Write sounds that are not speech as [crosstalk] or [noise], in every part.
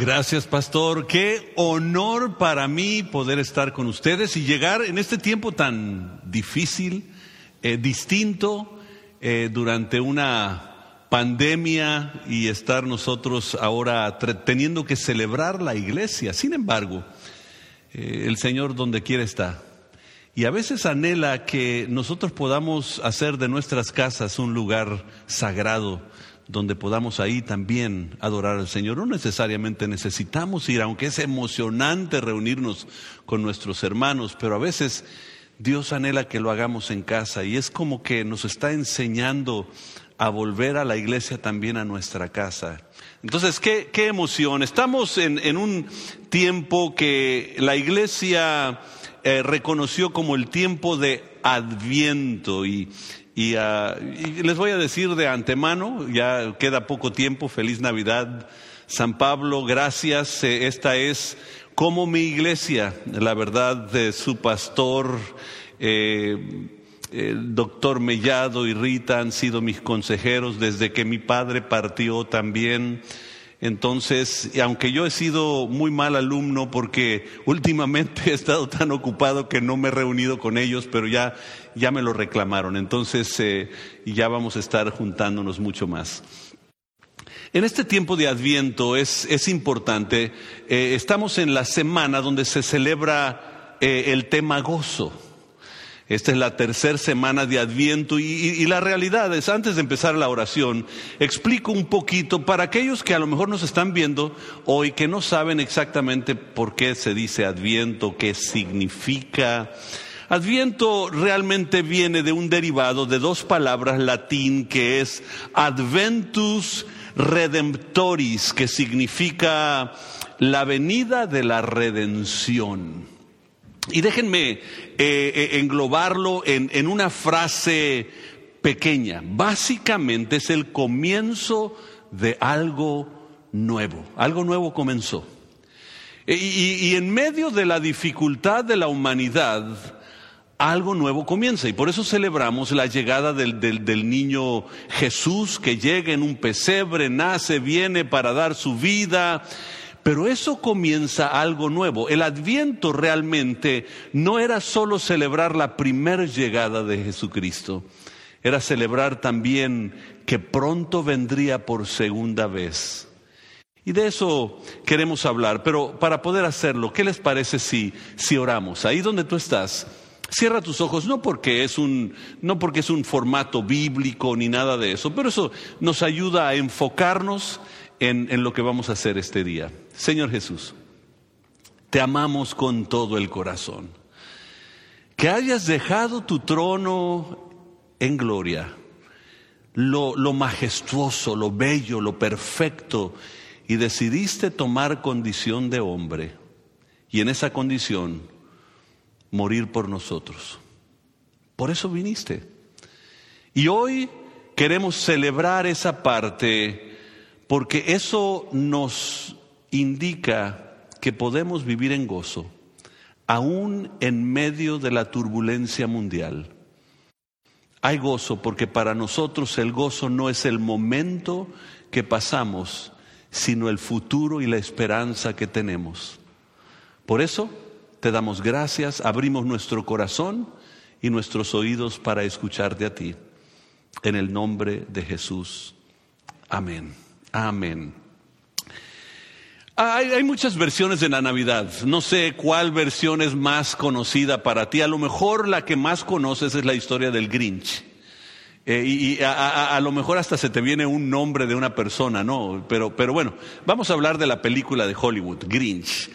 Gracias, pastor. Qué honor para mí poder estar con ustedes y llegar en este tiempo tan difícil, eh, distinto, eh, durante una pandemia y estar nosotros ahora teniendo que celebrar la iglesia. Sin embargo, eh, el Señor donde quiera está. Y a veces anhela que nosotros podamos hacer de nuestras casas un lugar sagrado donde podamos ahí también adorar al Señor. No necesariamente necesitamos ir, aunque es emocionante reunirnos con nuestros hermanos, pero a veces Dios anhela que lo hagamos en casa y es como que nos está enseñando a volver a la iglesia también a nuestra casa. Entonces, qué, qué emoción. Estamos en, en, un tiempo que la iglesia eh, reconoció como el tiempo de Adviento y, Ah, y, les voy a decir de antemano, ya queda poco tiempo, feliz Navidad, San Pablo, gracias, eh, esta es como mi iglesia, la verdad de su pastor, eh, el doctor Mellado y Rita han sido mis consejeros desde que mi padre partió también. Entonces, aunque yo he sido muy mal alumno porque últimamente [laughs] he estado tan ocupado que no me he reunido con ellos, pero ya, ya me lo reclamaron. Entonces, eh, ya vamos a estar juntándonos mucho más. En este tiempo de Adviento es, es importante, eh, estamos en la semana donde se celebra eh, el tema gozo. Esta es la tercera semana de Adviento y, la realidad es, antes de empezar la oración, explico un poquito para aquellos que a lo mejor nos están viendo hoy que no saben exactamente por qué se dice Adviento, qué significa. Adviento realmente viene de un derivado de dos palabras latín que es Adventus Redemptoris, que significa la venida de la redención. Y déjenme eh, eh, englobarlo en, en una frase pequeña. Básicamente es el comienzo de algo nuevo. Algo nuevo comenzó. E, y, en medio de la dificultad de la humanidad, algo nuevo comienza. Y por eso celebramos la llegada del, del, del, niño Jesús que llega en un pesebre, nace, viene para dar su vida. Pero eso comienza algo nuevo. El adviento realmente no era solo celebrar la primera llegada de Jesucristo, era celebrar también que pronto vendría por segunda vez. Y de eso queremos hablar, pero para poder hacerlo, ¿qué les parece si, si oramos? Ahí donde tú estás, cierra tus ojos, no porque es un, no porque es un formato bíblico ni nada de eso, pero eso nos ayuda a enfocarnos en, lo que vamos a hacer este día. Señor Jesús, te amamos con todo el corazón. Que hayas dejado tu trono en gloria, lo, majestuoso, lo bello, lo perfecto, y decidiste tomar condición de hombre, y en esa condición morir por nosotros. Por eso viniste. Y hoy queremos celebrar esa parte porque eso nos indica que podemos vivir en gozo, aún en medio de la turbulencia mundial. Hay gozo porque para nosotros el gozo no es el momento que pasamos, sino el futuro y la esperanza que tenemos. Por eso te damos gracias, abrimos nuestro corazón y nuestros oídos para escucharte a ti. En el nombre de Jesús. Amén. Amén. Hay, muchas versiones de la Navidad. No sé cuál versión es más conocida para ti. A lo mejor la que más conoces es la historia del Grinch. Eh, y, a, lo mejor hasta se te viene un nombre de una persona, ¿no? Pero, pero bueno, vamos a hablar de la película de Hollywood, Grinch.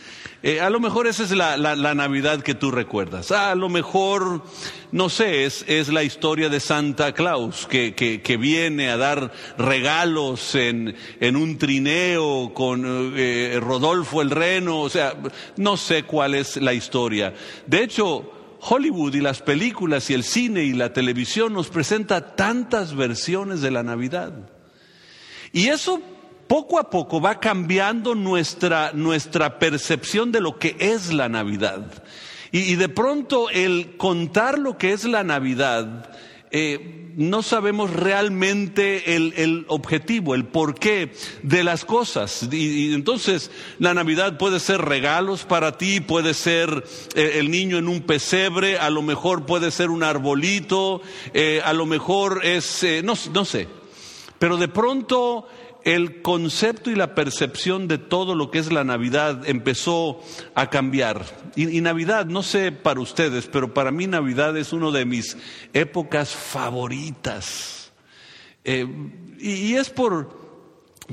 Eh, a lo mejor esa es la, Navidad que tú recuerdas. a lo mejor, no sé, es, es la historia de Santa Claus que, que, viene a dar regalos en, en un trineo con eh, Rodolfo el Reno. O sea, no sé cuál es la historia. De hecho, Hollywood y las películas y el cine y la televisión nos presenta tantas versiones de la Navidad. Y eso poco a poco va cambiando nuestra, nuestra percepción de lo que es la Navidad. Y, de pronto el contar lo que es la Navidad eh, no sabemos realmente el, objetivo, el porqué de las cosas. Y, entonces la Navidad puede ser regalos para ti, puede ser eh, el niño en un pesebre, a lo mejor puede ser un arbolito, eh, a lo mejor es, no, no sé. Pero de pronto el concepto y la percepción de todo lo que es la Navidad empezó a cambiar. Y, Navidad, no sé para ustedes, pero para mí Navidad es una de mis épocas favoritas. Eh, y, es por,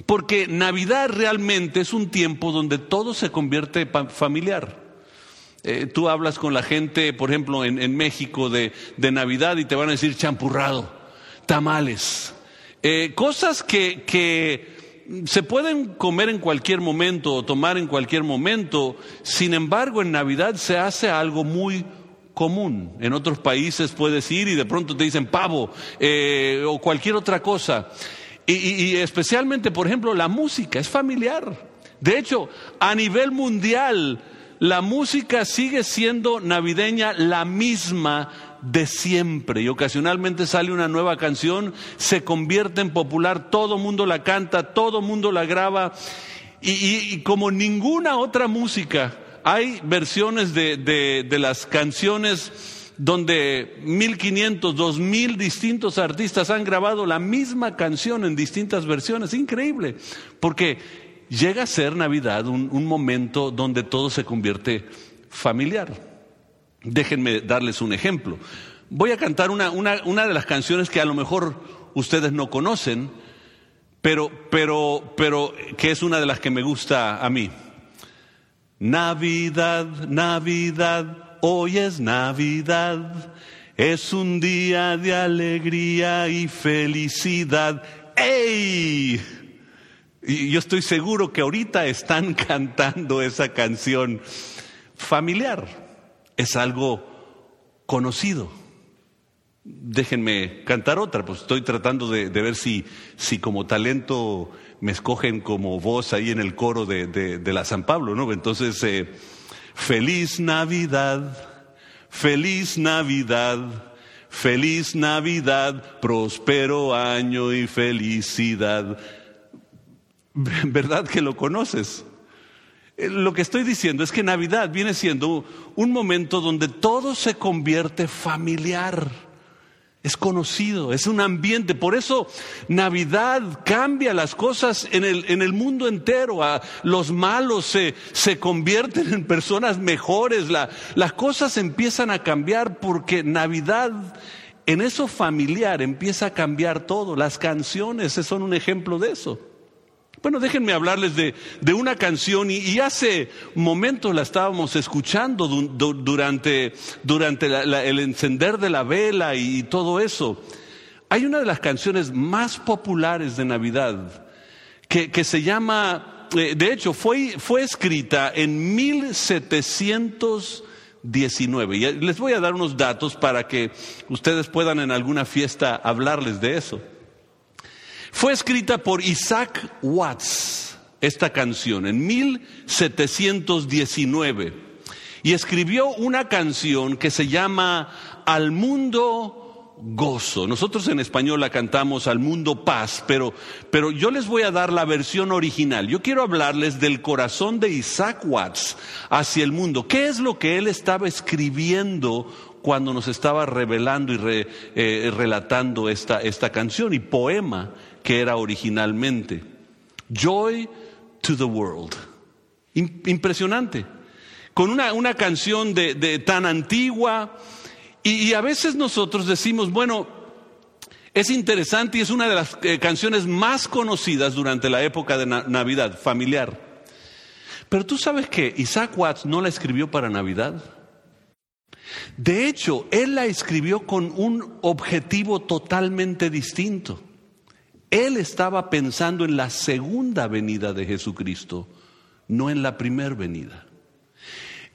porque Navidad realmente es un tiempo donde todo se convierte familiar. Eh, tú hablas con la gente, por ejemplo, en, México de, Navidad y te van a decir champurrado, tamales, eh, cosas que, que se pueden comer en cualquier momento o tomar en cualquier momento, sin embargo en Navidad se hace algo muy común. En otros países puedes ir y de pronto te dicen pavo eh, o cualquier otra cosa. y, especialmente, por ejemplo, la música es familiar. De hecho, a nivel mundial, la música sigue siendo navideña la misma de siempre y ocasionalmente sale una nueva canción, se convierte en popular, todo mundo la canta, todo mundo la graba y, como ninguna otra música, hay versiones de, de, las canciones donde 1500, 2000 distintos artistas han grabado la misma canción en distintas versiones. Increíble, porque llega a ser Navidad un, un momento donde todo se convierte familiar. Déjenme darles un ejemplo. Voy a cantar una, de las canciones que a lo mejor ustedes no conocen, pero, pero, pero que es una de las que me gusta a mí. Navidad, Navidad, hoy es Navidad, es un día de alegría y felicidad. ¡Ey! Y yo estoy seguro que ahorita están [laughs] cantando esa canción familiar es algo conocido. Déjenme cantar otra, pues estoy tratando de, ver si, si, como talento me escogen como voz ahí en el coro de, la San Pablo, ¿no? Entonces, eh, feliz Navidad, feliz Navidad, feliz Navidad, próspero año y felicidad. [laughs] ¿Verdad que lo conoces? Eh, lo que estoy diciendo es que Navidad viene siendo un momento donde todo se convierte familiar. Es conocido, es un ambiente. Por eso Navidad cambia las cosas en el, en el mundo entero. Los malos se, se, convierten en personas mejores. las cosas empiezan a cambiar porque Navidad en eso familiar empieza a cambiar todo. Las canciones son un ejemplo de eso. Bueno, déjenme hablarles de, una canción y, hace momentos la estábamos escuchando durante, durante el encender de la vela y, todo eso. Hay una de las canciones más populares de Navidad que, se llama, eh, de hecho, fue, fue escrita en 1719. Y les voy a dar unos datos para que ustedes puedan en alguna fiesta hablarles de eso. Fue escrita por Isaac Watts, esta canción, en 1719. Y escribió una canción que se llama Al mundo gozo. Nosotros en español la cantamos Al mundo paz, pero, pero yo les voy a dar la versión original. Yo quiero hablarles del corazón de Isaac Watts hacia el mundo. ¿Qué es lo que él estaba escribiendo cuando nos estaba revelando y eh, relatando esta, esta canción y poema que era originalmente. Joy to the World. Impresionante. Con una, una canción de, tan antigua y, a veces nosotros decimos, bueno, es interesante y es una de las eh, canciones más conocidas durante la época de Navidad, familiar. Pero tú sabes que Isaac Watts no la escribió para Navidad. De hecho, él la escribió con un objetivo totalmente distinto. Él estaba pensando en la segunda venida de Jesucristo, no en la primera venida.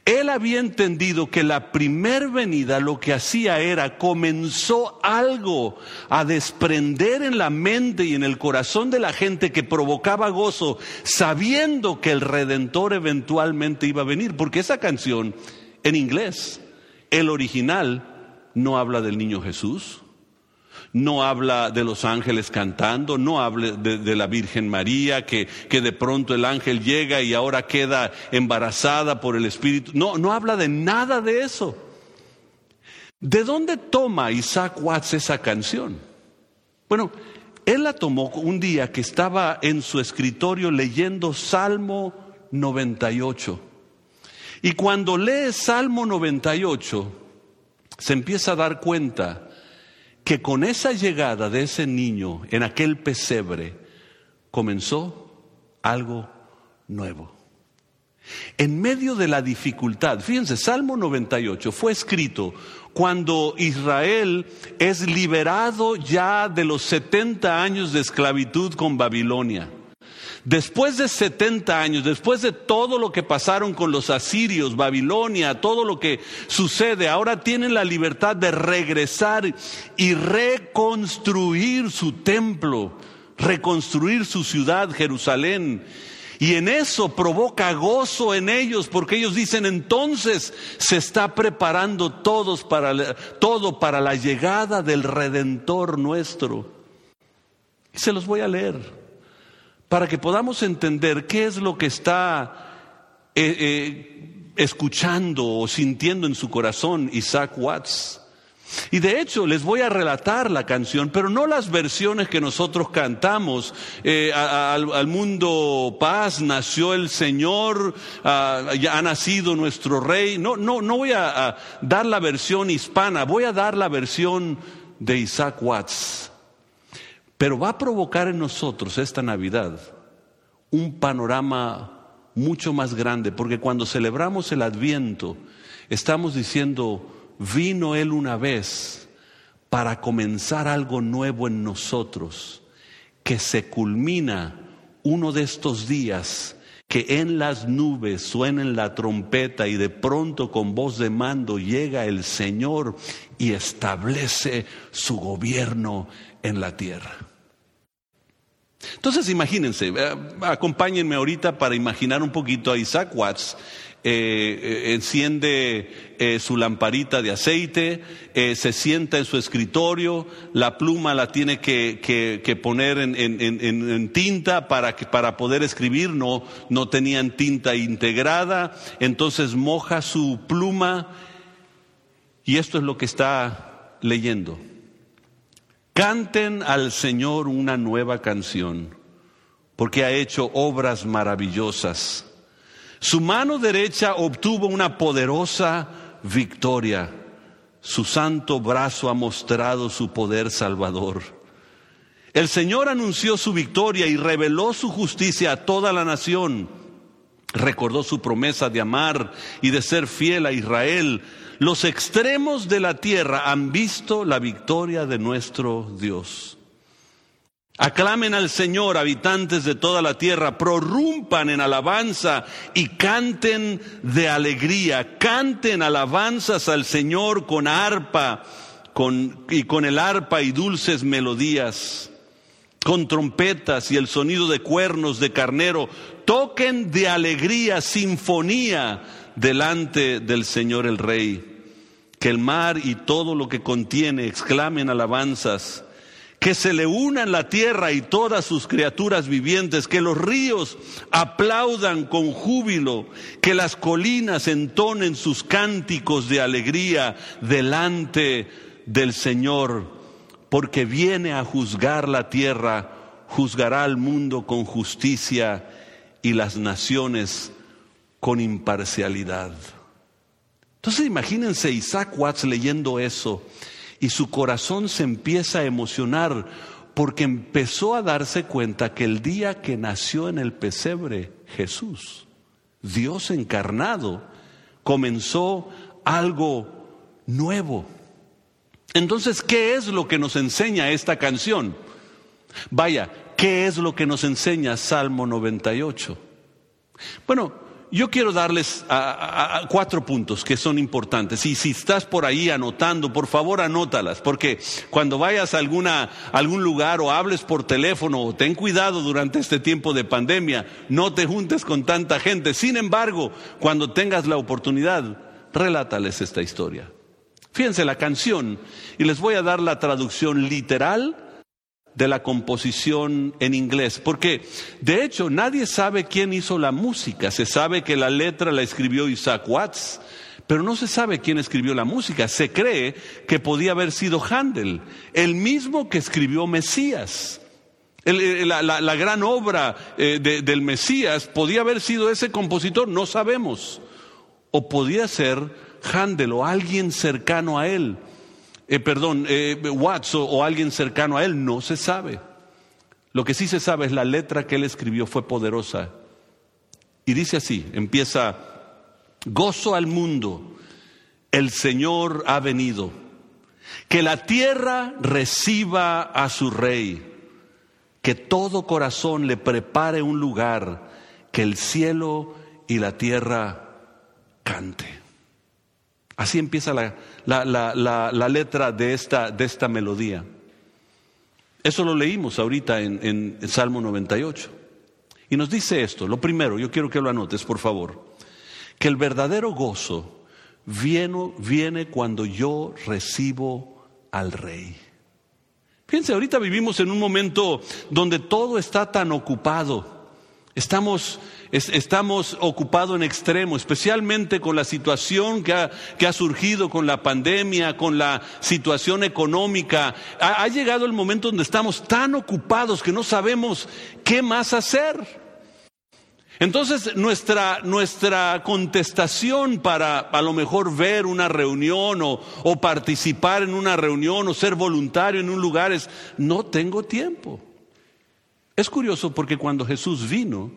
Él había entendido que la primer venida lo que hacía era comenzó algo a desprender en la mente y en el corazón de la gente que provocaba gozo, sabiendo que el Redentor eventualmente iba a venir, porque esa canción en inglés, el original, no habla del niño Jesús, no habla de los ángeles cantando, no habla de, la Virgen María, que, que, de pronto el ángel llega y ahora queda embarazada por el Espíritu. No, no habla de nada de eso. ¿De dónde toma Isaac Watts esa canción? Bueno, él la tomó un día que estaba en su escritorio leyendo Salmo 98. Y cuando lee Salmo 98, se empieza a dar cuenta que con esa llegada de ese niño en aquel pesebre comenzó algo nuevo. En medio de la dificultad, fíjense, Salmo 98 fue escrito cuando Israel es liberado ya de los 70 años de esclavitud con Babilonia. Después de 70 años, después de todo lo que pasaron con los asirios, Babilonia, todo lo que sucede, ahora tienen la libertad de regresar y reconstruir su templo, reconstruir su ciudad, Jerusalén. Y en eso provoca gozo en ellos, porque ellos dicen entonces se está preparando todos para, todo para la llegada del Redentor nuestro. Y se los voy a leer para que podamos entender qué es lo que está eh, eh, escuchando o sintiendo en su corazón Isaac Watts. Y de hecho les voy a relatar la canción, pero no las versiones que nosotros cantamos. Eh, al, mundo paz nació el Señor, ya ha nacido nuestro Rey. No, no, no voy a dar la versión hispana, voy a dar la versión de Isaac Watts. Pero va a provocar en nosotros esta Navidad un panorama mucho más grande, porque cuando celebramos el Adviento, estamos diciendo, vino Él una vez para comenzar algo nuevo en nosotros, que se culmina uno de estos días que en las nubes suenen la trompeta y de pronto con voz de mando llega el Señor y establece su gobierno en la tierra. Entonces imagínense, eh, acompáñenme ahorita para imaginar un poquito a Isaac Watts. Eh, eh, enciende su lamparita de aceite, se sienta en su escritorio, la pluma la tiene que, poner en, tinta para, para poder escribir, no, no tenían tinta integrada, entonces moja su pluma y esto es lo que está leyendo. Canten al Señor una nueva canción, porque ha hecho obras maravillosas. Su mano derecha obtuvo una poderosa victoria. Su santo brazo ha mostrado su poder salvador. El Señor anunció su victoria y reveló su justicia a toda la nación. Recordó su promesa de amar y de ser fiel a Israel. Los extremos de la tierra han visto la victoria de nuestro Dios. Aclamen al Señor, habitantes de toda la tierra, prorrumpan en alabanza y canten de alegría, canten alabanzas al Señor con arpa y con el arpa y dulces melodías, con trompetas y el sonido de cuernos de carnero, toquen de alegría, sinfonía delante del Señor el Rey. Que el mar y todo lo que contiene exclamen alabanzas. Que se le unan la tierra y todas sus criaturas vivientes, que los ríos aplaudan con júbilo, que las colinas entonen sus cánticos de alegría delante del Señor, porque viene a juzgar la tierra, juzgará al mundo con justicia y las naciones con imparcialidad. Entonces imagínense Isaac Watts leyendo eso y su corazón se empieza a emocionar porque empezó a darse cuenta que el día que nació en el pesebre Jesús, Dios encarnado, comenzó algo nuevo. Entonces, ¿qué es lo que nos enseña esta canción? Vaya, ¿qué es lo que nos enseña Salmo 98? Bueno, yo quiero darles cuatro puntos que son importantes. Y si estás por ahí anotando, por favor anótalas, porque cuando vayas a alguna, algún lugar o hables por teléfono, ten cuidado durante este tiempo de pandemia, no te juntes con tanta gente. Sin embargo, cuando tengas la oportunidad, relátales esta historia. Fíjense la canción, y les voy a dar la traducción literal de la composición en inglés, porque de hecho nadie sabe quién hizo la música, se sabe que la letra la escribió Isaac Watts, pero no se sabe quién escribió la música, se cree que podía haber sido Handel, el mismo que escribió Mesías. la, gran obra eh, del Mesías podía haber sido ese compositor, no sabemos. O podía ser Handel o alguien cercano a él. Eh, perdón, eh, Watts o, alguien cercano a él, no se sabe. Lo que sí se sabe es la letra que él escribió fue poderosa. Y dice así, empieza, gozo al mundo, el Señor ha venido, que la tierra reciba a su rey, que todo corazón le prepare un lugar, que el cielo y la tierra cante. Así empieza la, la, letra de esta, de esta, melodía. Eso lo leímos ahorita en, en, Salmo 98. Y nos dice esto, lo primero, yo quiero que lo anotes, por favor, que el verdadero gozo viene, viene cuando yo recibo al rey. Fíjense, ahorita vivimos en un momento donde todo está tan ocupado. Estamos, estamos ocupados en extremo, especialmente con la situación que ha, surgido con la pandemia, con la situación económica. Ha, llegado el momento donde estamos tan ocupados que no sabemos qué más hacer. Entonces nuestra, nuestra contestación para a lo mejor ver una reunión o participar en una reunión o ser voluntario en un lugar es, no tengo tiempo. Es curioso porque cuando Jesús vino,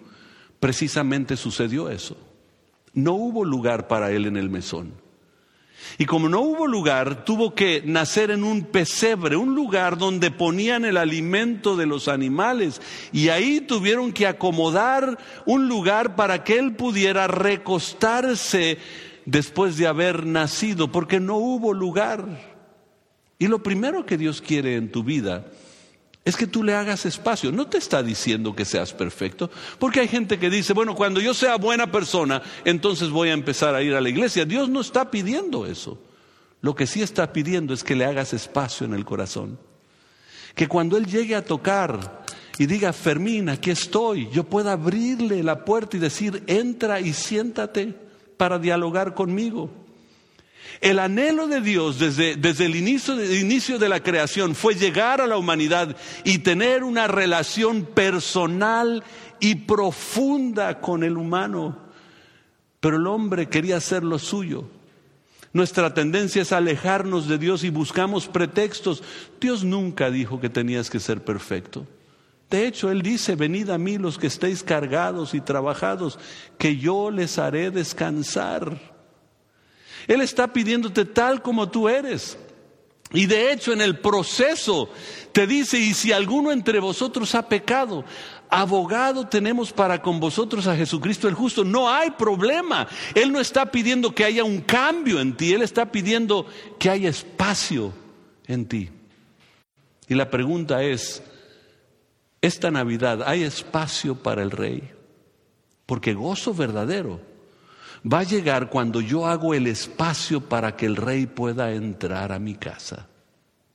precisamente sucedió eso. No hubo lugar para él en el mesón. Y como no hubo lugar, tuvo que nacer en un pesebre, un lugar donde ponían el alimento de los animales. Y ahí tuvieron que acomodar un lugar para que él pudiera recostarse después de haber nacido, porque no hubo lugar. Y lo primero que Dios quiere en tu vida es que tú le hagas espacio. No te está diciendo que seas perfecto, porque hay gente que dice, bueno, cuando yo sea buena persona, entonces voy a empezar a ir a la iglesia. Dios no está pidiendo eso. Lo que sí está pidiendo es que le hagas espacio en el corazón. Que cuando Él llegue a tocar y diga, Fermín, aquí estoy, yo pueda abrirle la puerta y decir, entra y siéntate para dialogar conmigo. El anhelo de Dios desde, el inicio, inicio de la creación fue llegar a la humanidad y tener una relación personal y profunda con el humano. Pero el hombre quería hacer lo suyo. Nuestra tendencia es alejarnos de Dios y buscamos pretextos. Dios nunca dijo que tenías que ser perfecto. De hecho, Él dice, venid a mí los que estéis cargados y trabajados, que yo les haré descansar. Él está pidiéndote tal como tú eres. Y de hecho en el proceso te dice, y si alguno entre vosotros ha pecado, abogado tenemos para con vosotros a Jesucristo el justo. No hay problema. Él no está pidiendo que haya un cambio en ti, Él está pidiendo que haya espacio en ti. Y la pregunta es, esta Navidad, ¿hay espacio para el Rey? Porque gozo verdadero va a llegar cuando yo hago el espacio para que el rey pueda entrar a mi casa,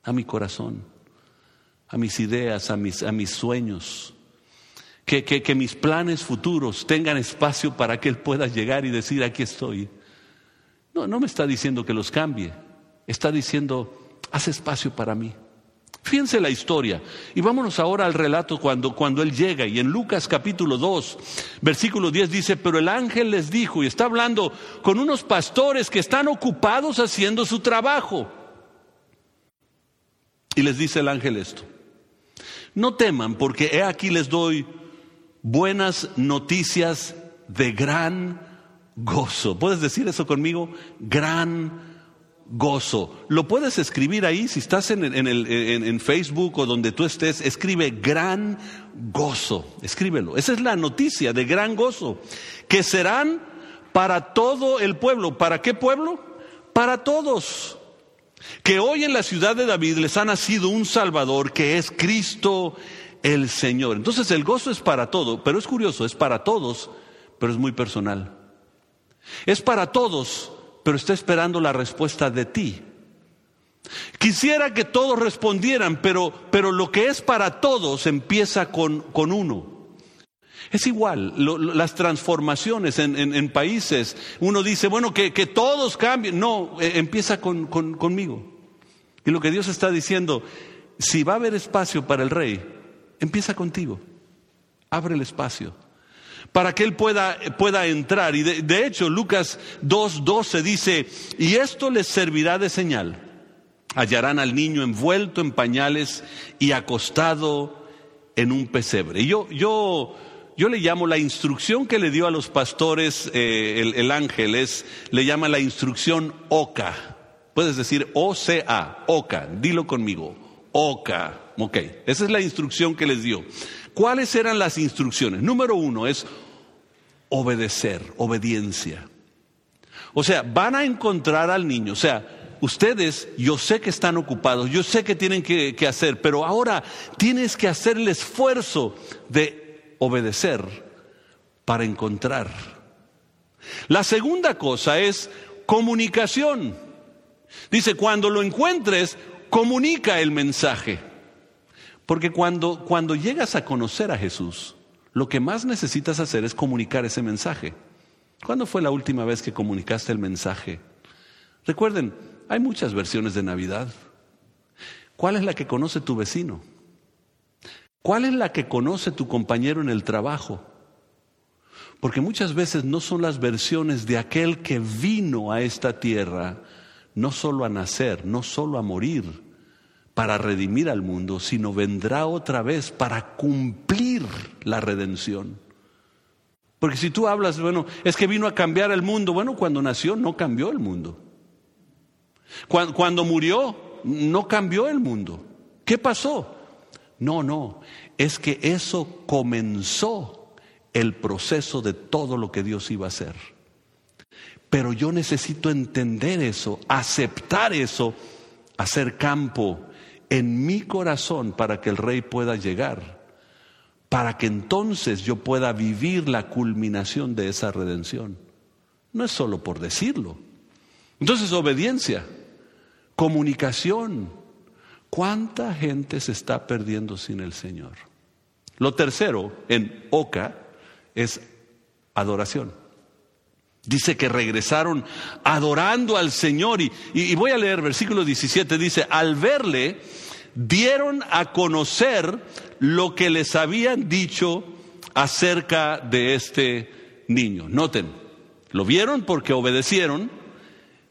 a mi corazón, a mis ideas, a mis, a mis sueños. Que, que, mis planes futuros tengan espacio para que Él pueda llegar y decir, aquí estoy. No, no me está diciendo que los cambie, está diciendo, haz espacio para mí. Fíjense la historia. Y vámonos ahora al relato cuando, cuando él llega. Y en Lucas capítulo 2, versículo 10 dice, pero el ángel les dijo, y está hablando con unos pastores que están ocupados haciendo su trabajo. Y les dice el ángel esto, no teman porque he aquí les doy buenas noticias de gran gozo. ¿Puedes decir eso conmigo? Gran gozo. Lo puedes escribir ahí, si estás en, en, Facebook o donde tú estés, escribe gran gozo, escríbelo. Esa es la noticia de gran gozo, que serán para todo el pueblo. ¿Para qué pueblo? Para todos. Que hoy en la ciudad de David les ha nacido un Salvador que es Cristo el Señor. Entonces el gozo es para todo, pero es curioso, es para todos, pero es muy personal. Es para todos, pero está esperando la respuesta de ti. Quisiera que todos respondieran, pero, pero lo que es para todos empieza con, con uno. Es igual, las transformaciones en, países, uno dice, bueno, que, todos cambien. No, eh, empieza con, conmigo. Y lo que Dios está diciendo, si va a haber espacio para el rey, empieza contigo. Abre el espacio para que él pueda, pueda entrar. Y de, hecho, Lucas 2.12 dice, y esto les servirá de señal. Hallarán al niño envuelto en pañales y acostado en un pesebre. Y yo, yo yo le llamo la instrucción que le dio a los pastores eh, el, ángel, es, le llama la instrucción OCA. Puedes decir O-C-A, OCA, dilo conmigo, OCA. Ok, esa es la instrucción que les dio. ¿Cuáles eran las instrucciones? Número uno es obedecer, obediencia. O sea, van a encontrar al niño, o sea, ustedes, yo sé que están ocupados, yo sé que tienen que, hacer, pero ahora tienes que hacer el esfuerzo de obedecer para encontrar. La segunda cosa es comunicación. Dice, cuando lo encuentres, comunica el mensaje. Porque cuando, cuando llegas a conocer a Jesús, lo que más necesitas hacer es comunicar ese mensaje. ¿Cuándo fue la última vez que comunicaste el mensaje? Recuerden, hay muchas versiones de Navidad. ¿Cuál es la que conoce tu vecino? ¿Cuál es la que conoce tu compañero en el trabajo? Porque muchas veces no son las versiones de aquel que vino a esta tierra, no solo a nacer, no solo a morir para redimir al mundo, sino vendrá otra vez para cumplir la redención. Porque si tú hablas, bueno, es que vino a cambiar el mundo, bueno, cuando nació no cambió el mundo. Cuando, cuando murió no cambió el mundo. ¿Qué pasó? No, no, es que eso comenzó el proceso de todo lo que Dios iba a hacer. Pero yo necesito entender eso, aceptar eso, hacer campo en mi corazón para que el rey pueda llegar, para que entonces yo pueda vivir la culminación de esa redención. No es solo por decirlo. Entonces, obediencia, comunicación, ¿Cuánta gente se está perdiendo sin el Señor? Lo tercero en Oca es adoración. Dice que regresaron adorando al Señor y, y, voy a leer versículo 17, dice, al verle dieron a conocer lo que les habían dicho acerca de este niño. Noten, lo vieron porque obedecieron,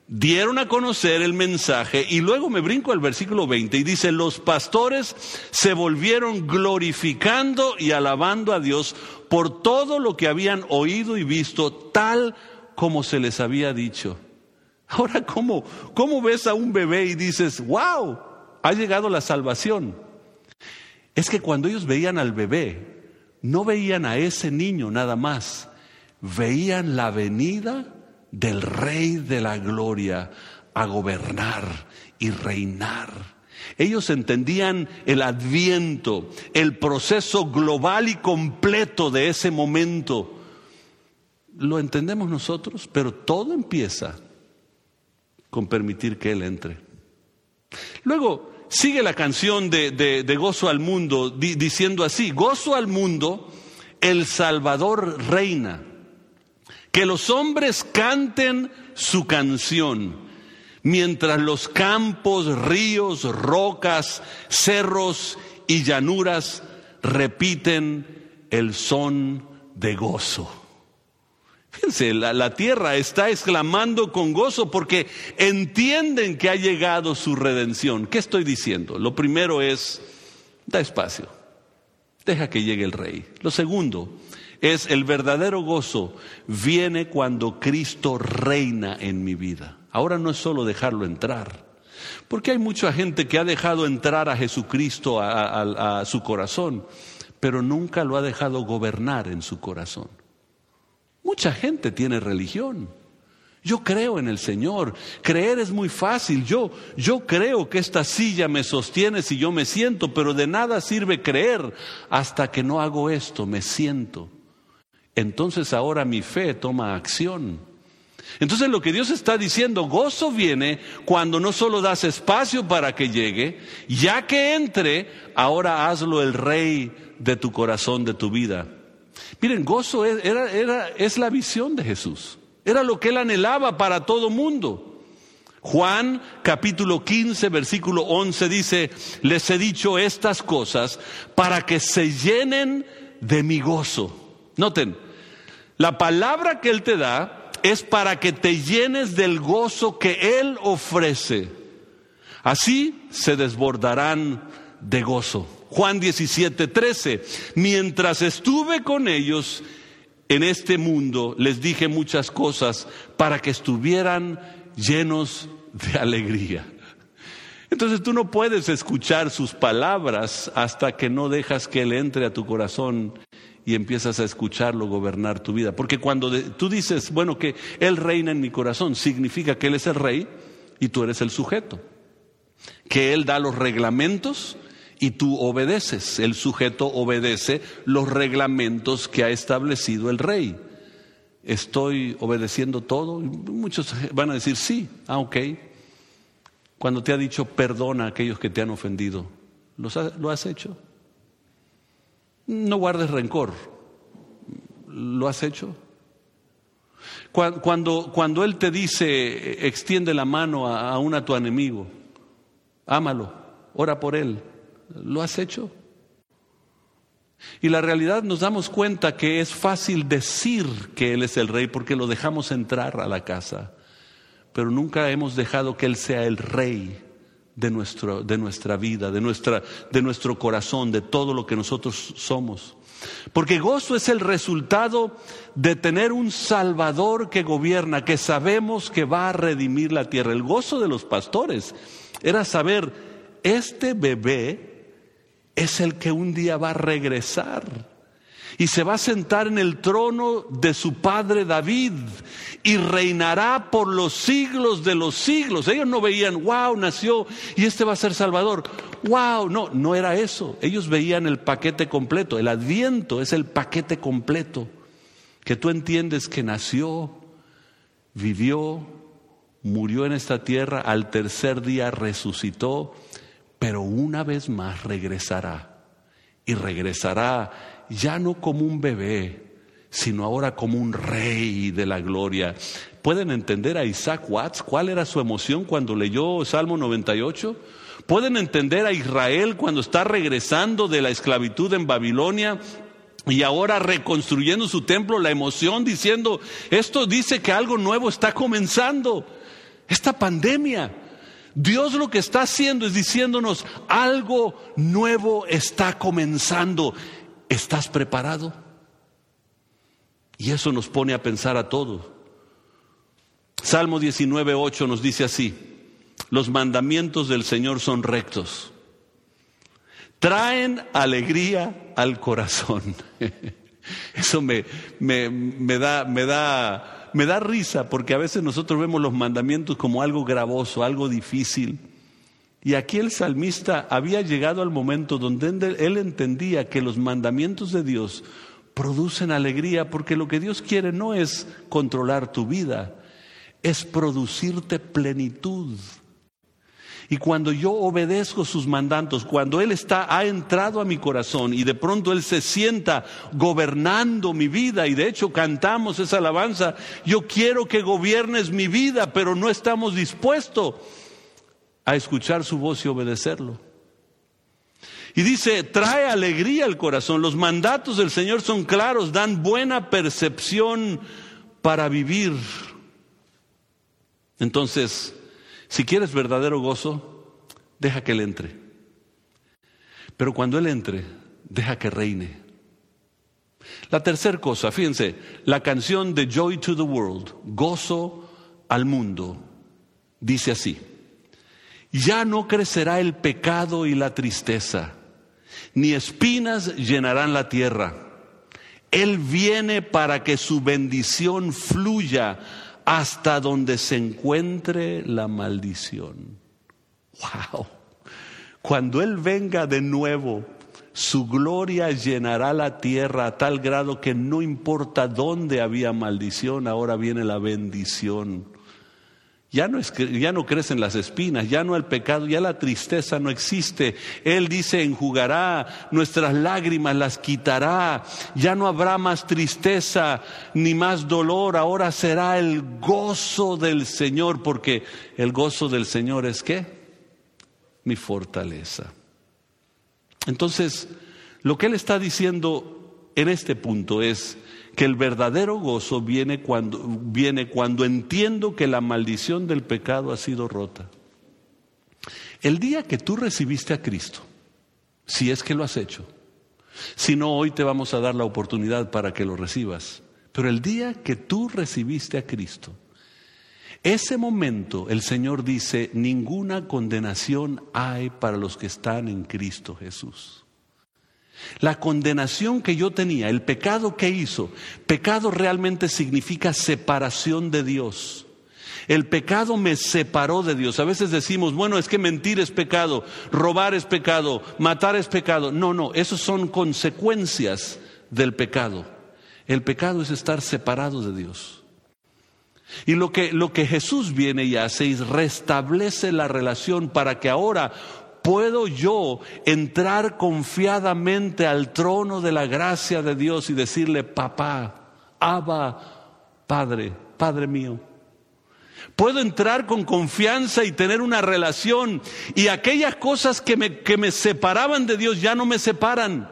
dieron a conocer el mensaje y luego me brinco al versículo 20 y dice, los pastores se volvieron glorificando y alabando a Dios por todo lo que habían oído y visto tal como se les había dicho. Ahora, ¿cómo, cómo ves a un bebé y dices, wow, ha llegado la salvación? Es que cuando ellos veían al bebé, no veían a ese niño nada más, veían la venida del Rey de la Gloria a gobernar y reinar. Ellos entendían el adviento, el proceso global y completo de ese momento. Lo entendemos nosotros, pero todo empieza con permitir que Él entre. Luego sigue la canción de, Gozo al Mundo diciendo así, Gozo al Mundo, el Salvador reina. Que los hombres canten su canción, mientras los campos, ríos, rocas, cerros y llanuras repiten el son de gozo. Fíjense, la, tierra está exclamando con gozo porque entienden que ha llegado su redención. ¿Qué estoy diciendo? Lo primero es, da espacio, deja que llegue el rey. Lo segundo, es el verdadero gozo viene cuando Cristo reina en mi vida. Ahora no es solo dejarlo entrar, porque hay mucha gente que ha dejado entrar a Jesucristo a, su corazón, pero nunca lo ha dejado gobernar en su corazón. Mucha gente tiene religión. Yo creo en el Señor. Creer es muy fácil. Yo, yo creo que esta silla me sostiene si yo me siento, pero de nada sirve creer hasta que no hago esto, me siento entonces ahora mi fe toma acción. Entonces lo que Dios está diciendo, gozo viene cuando no solo das espacio para que llegue, ya que entre, ahora hazlo el rey de tu corazón, de tu vida. Miren, gozo era, era, es la visión de Jesús, era lo que él anhelaba para todo mundo. Juan capítulo 15 versículo 11 dice, les he dicho estas cosas para que se llenen de mi gozo. Noten, la palabra que Él te da es para que te llenes del gozo que Él ofrece. Así se desbordarán de gozo. Juan 17, 13. Mientras estuve con ellos en este mundo, les dije muchas cosas para que estuvieran llenos de alegría. Entonces tú no puedes escuchar sus palabras hasta que no dejas que Él entre a tu corazón y empiezas a escucharlo gobernar tu vida. Porque cuando tú dices, bueno, que Él reina en mi corazón, significa que Él es el rey y tú eres el sujeto. Que Él da los reglamentos y tú obedeces. El sujeto obedece los reglamentos que ha establecido el rey. ¿Estoy obedeciendo todo? Muchos van a decir sí, ah, ok. Cuando te ha dicho perdona a aquellos que te han ofendido, ¿lo has hecho? No guardes rencor. ¿Lo has hecho? Cuando, cuando Él te dice, extiende la mano a, a un a tu enemigo, ámalo, ora por Él, ¿lo has hecho? Y la realidad nos damos cuenta que es fácil decir que Él es el rey porque lo dejamos entrar a la casa, pero nunca hemos dejado que Él sea el rey de, nuestro, de nuestra vida, de, nuestra, de nuestro corazón, de todo lo que nosotros somos. Porque gozo es el resultado de tener un Salvador que gobierna, que sabemos que va a redimir la tierra. El gozo de los pastores era saber, este bebé es el que un día va a regresar y se va a sentar en el trono de su padre David y reinará por los siglos de los siglos. Ellos no veían, wow, nació y este va a ser Salvador. Wow, no, no era eso. Ellos veían el paquete completo. El adviento es el paquete completo. Que tú entiendes que nació, vivió, murió en esta tierra, al tercer día resucitó, pero una vez más regresará. Y regresará ya no como un bebé, sino ahora como un rey de la gloria. ¿Pueden entender a Isaac Watts cuál era su emoción cuando leyó Salmo 98? ¿Pueden entender a Israel cuando está regresando de la esclavitud en Babilonia y ahora reconstruyendo su templo, la emoción diciendo, esto dice que algo nuevo está comenzando, esta pandemia. Dios lo que está haciendo es diciéndonos, algo nuevo está comenzando. ¿Estás preparado? Y eso nos pone a pensar a todos. Salmo 19, 8 nos dice así, los mandamientos del Señor son rectos, traen alegría al corazón. [laughs] Eso me, me, me, da, me, da, me da risa porque a veces nosotros vemos los mandamientos como algo gravoso, algo difícil. Y aquí el salmista había llegado al momento donde él entendía que los mandamientos de Dios producen alegría porque lo que Dios quiere no es controlar tu vida, es producirte plenitud. Y cuando yo obedezco sus mandatos, cuando Él está, ha entrado a mi corazón y de pronto Él se sienta gobernando mi vida y de hecho cantamos esa alabanza, yo quiero que gobiernes mi vida, pero no estamos dispuestos a escuchar su voz y obedecerlo. Y dice, trae alegría al corazón. Los mandatos del Señor son claros, dan buena percepción para vivir. Entonces, si quieres verdadero gozo, deja que Él entre. Pero cuando Él entre, deja que reine. La tercera cosa, fíjense, la canción de Joy to the World, gozo al mundo, dice así ya no crecerá el pecado y la tristeza, ni espinas llenarán la tierra. Él viene para que su bendición fluya hasta donde se encuentre la maldición. Wow. Cuando Él venga de nuevo, su gloria llenará la tierra a tal grado que no importa dónde había maldición, ahora viene la bendición. Ya no, es, ya no crecen las espinas, ya no el pecado, ya la tristeza no existe. Él dice, enjugará nuestras lágrimas, las quitará. Ya no habrá más tristeza ni más dolor. Ahora será el gozo del Señor, porque el gozo del Señor es qué? Mi fortaleza. Entonces, lo que Él está diciendo en este punto es, que el verdadero gozo viene cuando, viene cuando entiendo que la maldición del pecado ha sido rota. El día que tú recibiste a Cristo, si es que lo has hecho, si no, hoy te vamos a dar la oportunidad para que lo recibas. Pero el día que tú recibiste a Cristo, ese momento el Señor dice, ninguna condenación hay para los que están en Cristo Jesús. La condenación que yo tenía, el pecado que hizo, pecado realmente significa separación de Dios. El pecado me separó de Dios. A veces decimos, bueno, es que mentir es pecado, robar es pecado, matar es pecado. No, no, esos son consecuencias del pecado. El pecado es estar separado de Dios. Y lo que, lo que Jesús viene y hace es restablece la relación para que ahora ¿Puedo yo entrar confiadamente al trono de la gracia de Dios y decirle, papá, Abba, Padre, Padre mío? Puedo entrar con confianza y tener una relación y aquellas cosas que me, que me separaban de Dios ya no me separan.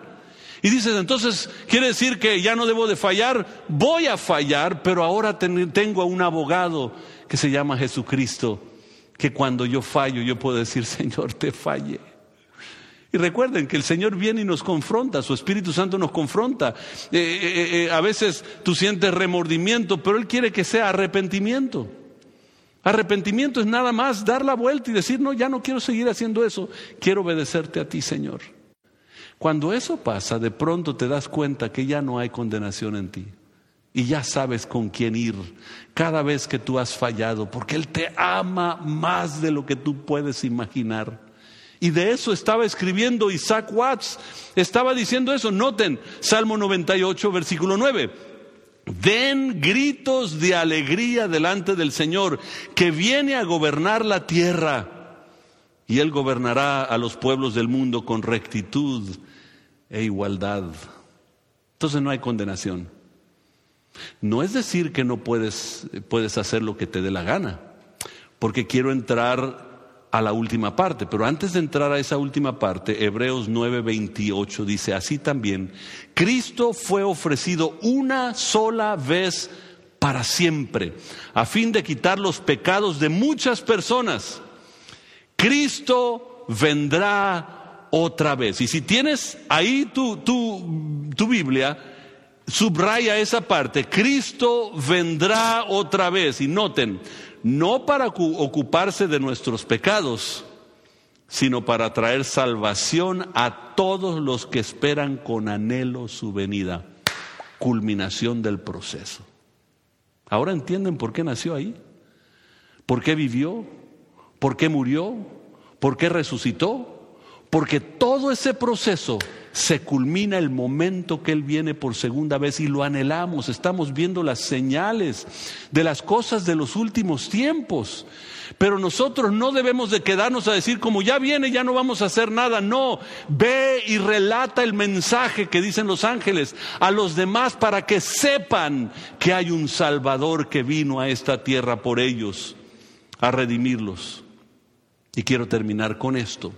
Y dices, entonces, ¿quiere decir que ya no debo de fallar? Voy a fallar, pero ahora tengo a un abogado que se llama Jesucristo que cuando yo fallo yo puedo decir, [laughs] Señor, te fallé. Y recuerden que el Señor viene y nos confronta, su Espíritu Santo nos confronta. Eh, eh, eh, a veces tú sientes remordimiento, pero Él quiere que sea arrepentimiento. Arrepentimiento es nada más dar la vuelta y decir, no, ya no quiero seguir haciendo eso, quiero obedecerte a ti, Señor. Cuando eso pasa, de pronto te das cuenta que ya no hay condenación en ti y ya sabes con quién ir cada vez que tú has fallado, porque Él te ama más de lo que tú puedes imaginar. Y de eso estaba escribiendo Isaac Watts, estaba diciendo eso. Noten, Salmo 98, versículo 9. Den gritos de alegría delante del Señor, que viene a gobernar la tierra, y Él gobernará a los pueblos del mundo con rectitud e igualdad. Entonces no hay condenación. No es decir que no puedes, puedes hacer lo que te dé la gana, porque quiero entrar a la última parte, pero antes de entrar a esa última parte, Hebreos 9:28 dice, así también, Cristo fue ofrecido una sola vez para siempre, a fin de quitar los pecados de muchas personas. Cristo vendrá otra vez. Y si tienes ahí tu, tu, tu Biblia, subraya esa parte, Cristo vendrá otra vez. Y noten, no para ocuparse de nuestros pecados, sino para traer salvación a todos los que esperan con anhelo su venida. Culminación del proceso. Ahora entienden por qué nació ahí, por qué vivió, por qué murió, por qué resucitó, porque todo ese proceso se culmina el momento que Él viene por segunda vez y lo anhelamos. Estamos viendo las señales de las cosas de los últimos tiempos. Pero nosotros no debemos de quedarnos a decir, como ya viene, ya no vamos a hacer nada. No, ve y relata el mensaje que dicen los ángeles a los demás para que sepan que hay un Salvador que vino a esta tierra por ellos, a redimirlos. Y quiero terminar con esto.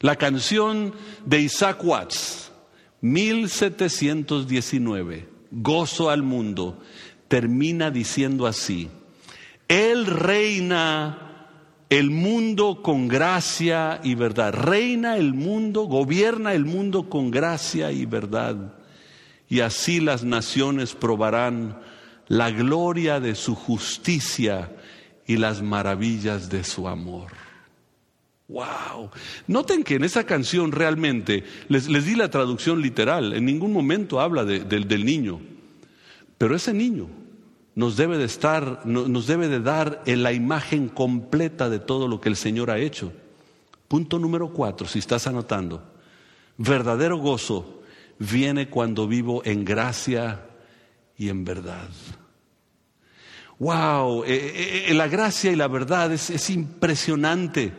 La canción de Isaac Watts, 1719, Gozo al mundo, termina diciendo así, Él reina el mundo con gracia y verdad, reina el mundo, gobierna el mundo con gracia y verdad, y así las naciones probarán la gloria de su justicia y las maravillas de su amor. Wow. Noten que en esa canción realmente, les, di la traducción literal, en ningún momento habla del niño, pero ese niño nos debe de estar, nos debe de dar la imagen completa de todo lo que el Señor ha hecho. Punto número cuatro, si estás anotando. Verdadero gozo viene cuando vivo en gracia y en verdad. Wow, eh, eh, eh, la gracia y la verdad es, impresionante.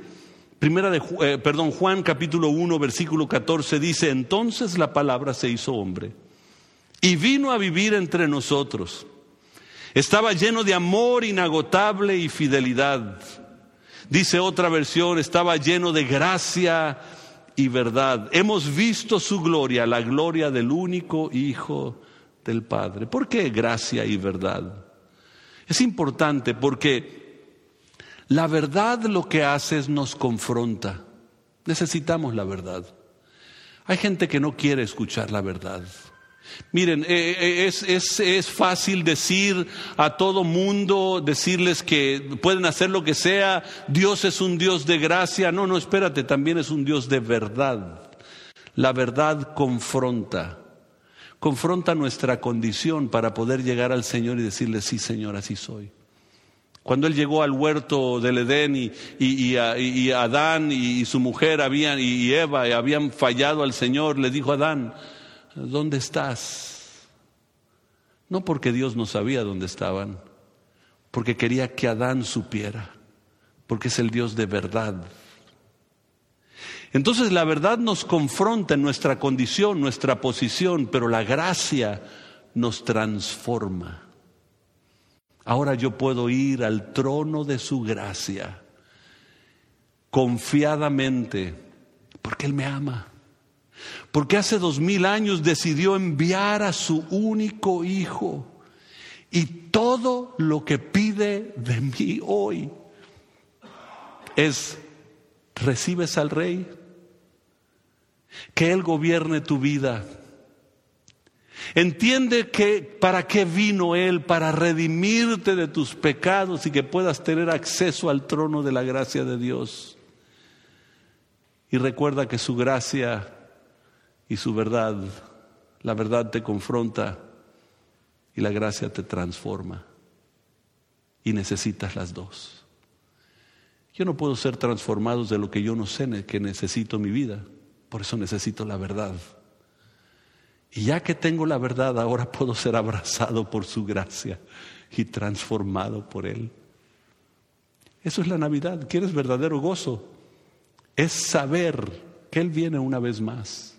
Primera de, perdón, Juan capítulo 1, versículo 14 dice, entonces la palabra se hizo hombre y vino a vivir entre nosotros. Estaba lleno de amor inagotable y fidelidad. Dice otra versión, estaba lleno de gracia y verdad. Hemos visto su gloria, la gloria del único Hijo del Padre. ¿Por qué gracia y verdad? Es importante porque la verdad lo que hace es nos confronta. Necesitamos la verdad. Hay gente que no quiere escuchar la verdad. Miren, eh, eh, es, es, es, fácil decir a todo mundo, decirles que pueden hacer lo que sea, Dios es un Dios de gracia. No, no, espérate, también es un Dios de verdad. La verdad confronta confronta nuestra condición para poder llegar al Señor y decirle, sí Señor, así soy. Cuando él llegó al huerto del Edén y, y, Adán y su mujer habían, y Eva habían fallado al Señor, le dijo a Adán, ¿dónde estás? No porque Dios no sabía dónde estaban, porque quería que Adán supiera, porque es el Dios de verdad. Entonces la verdad nos confronta en nuestra condición, nuestra posición, pero la gracia nos transforma. Ahora yo puedo ir al trono de su gracia confiadamente, porque Él me ama. Porque hace dos mil años decidió enviar a su único hijo. Y todo lo que pide de mí hoy es, ¿recibes al rey? que Él gobierne tu vida. Entiende que para qué vino Él, para redimirte de tus pecados y que puedas tener acceso al trono de la gracia de Dios. Y recuerda que su gracia y su verdad, la verdad te confronta y la gracia te transforma. Y necesitas las dos. Yo no puedo ser transformado de lo que yo no sé que necesito mi vida. Por eso necesito la verdad. Y ya que tengo la verdad, ahora [laughs] puedo ser abrazado por su gracia y transformado por Él. Eso es la Navidad. ¿Quieres verdadero gozo? Es saber que Él viene una vez más.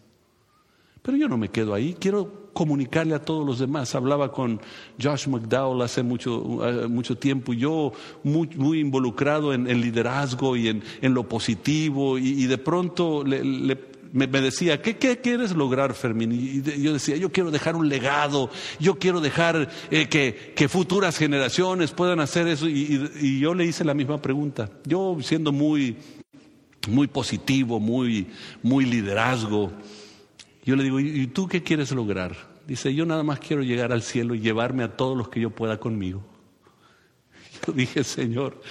Pero yo no me quedo ahí, quiero comunicarle a todos los demás. Hablaba con Josh McDowell hace mucho, eh, mucho tiempo, yo muy, involucrado en, liderazgo y en, en, lo positivo, y, de pronto le, le me, decía, ¿qué, quieres lograr, Fermín? Y yo decía, yo quiero dejar un legado, yo quiero dejar eh, que, futuras generaciones puedan hacer eso. Y, yo le hice la misma pregunta. Yo siendo muy, muy positivo, muy, muy liderazgo, yo le digo, ¿y tú qué quieres lograr? Dice, yo nada más quiero llegar al cielo y llevarme a todos los que yo pueda conmigo. [laughs] Yo dije, Señor,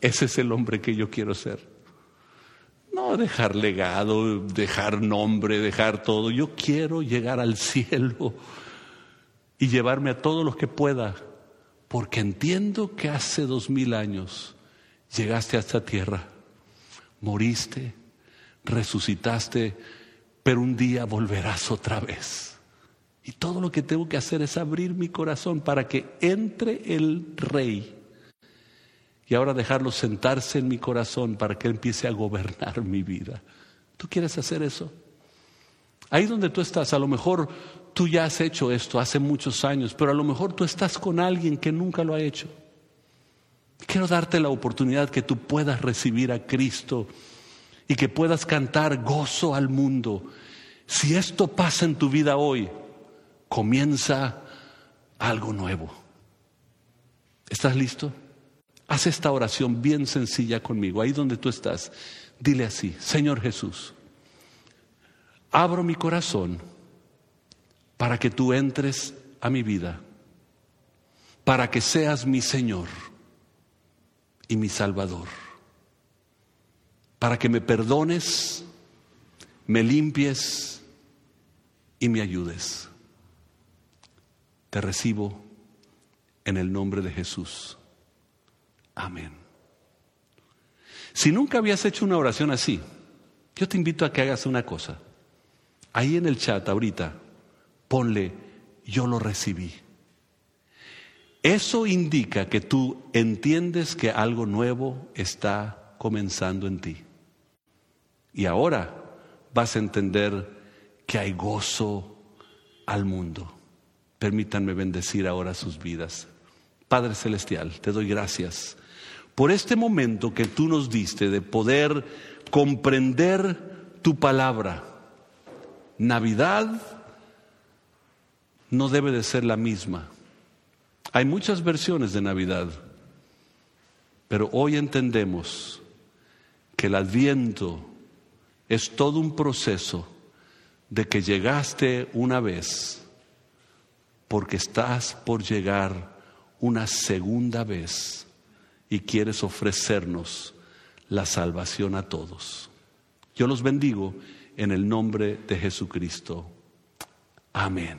ese es el hombre que yo quiero ser. No dejar legado, dejar nombre, dejar todo. Yo quiero llegar al cielo y llevarme a todos los que pueda, porque entiendo que hace dos mil años llegaste a esta tierra, moriste, resucitaste, pero un día volverás otra vez. Y todo lo que tengo que hacer es abrir mi corazón para que entre el rey y ahora dejarlo sentarse en mi corazón para que empiece a gobernar [laughs] mi vida. ¿Tú quieres hacer eso? Ahí donde tú estás, a lo mejor tú ya has hecho esto hace muchos años, pero a lo mejor tú estás con alguien que nunca lo ha hecho. Quiero darte la oportunidad que tú puedas recibir a Cristo y que puedas cantar gozo al mundo. Si esto pasa en tu vida hoy, comienza algo nuevo. ¿Estás listo? Haz esta oración bien sencilla conmigo, ahí donde tú estás. Dile así, Señor Jesús, abro mi corazón para que tú entres a mi vida, para que seas mi Señor y mi Salvador, para que me perdones, me limpies y me ayudes. Te recibo en el nombre de Jesús. Amén. Si nunca habías hecho una oración así, yo te invito a que hagas una cosa. ahí en el chat ahorita, ponle, yo lo recibí. Eso indica que tú entiendes que algo nuevo está comenzando en ti. Y ahora vas a entender que hay gozo al mundo. Permítanme bendecir ahora sus vidas. Padre Celestial, te doy gracias por este momento que tú nos diste de poder comprender tu palabra. Navidad no debe de ser la misma. Hay muchas versiones de Navidad, pero hoy entendemos que el adviento es todo un proceso de que llegaste una vez porque estás por llegar una segunda vez y quieres ofrecernos la salvación a todos. Yo los bendigo en el nombre de Jesucristo. Amén.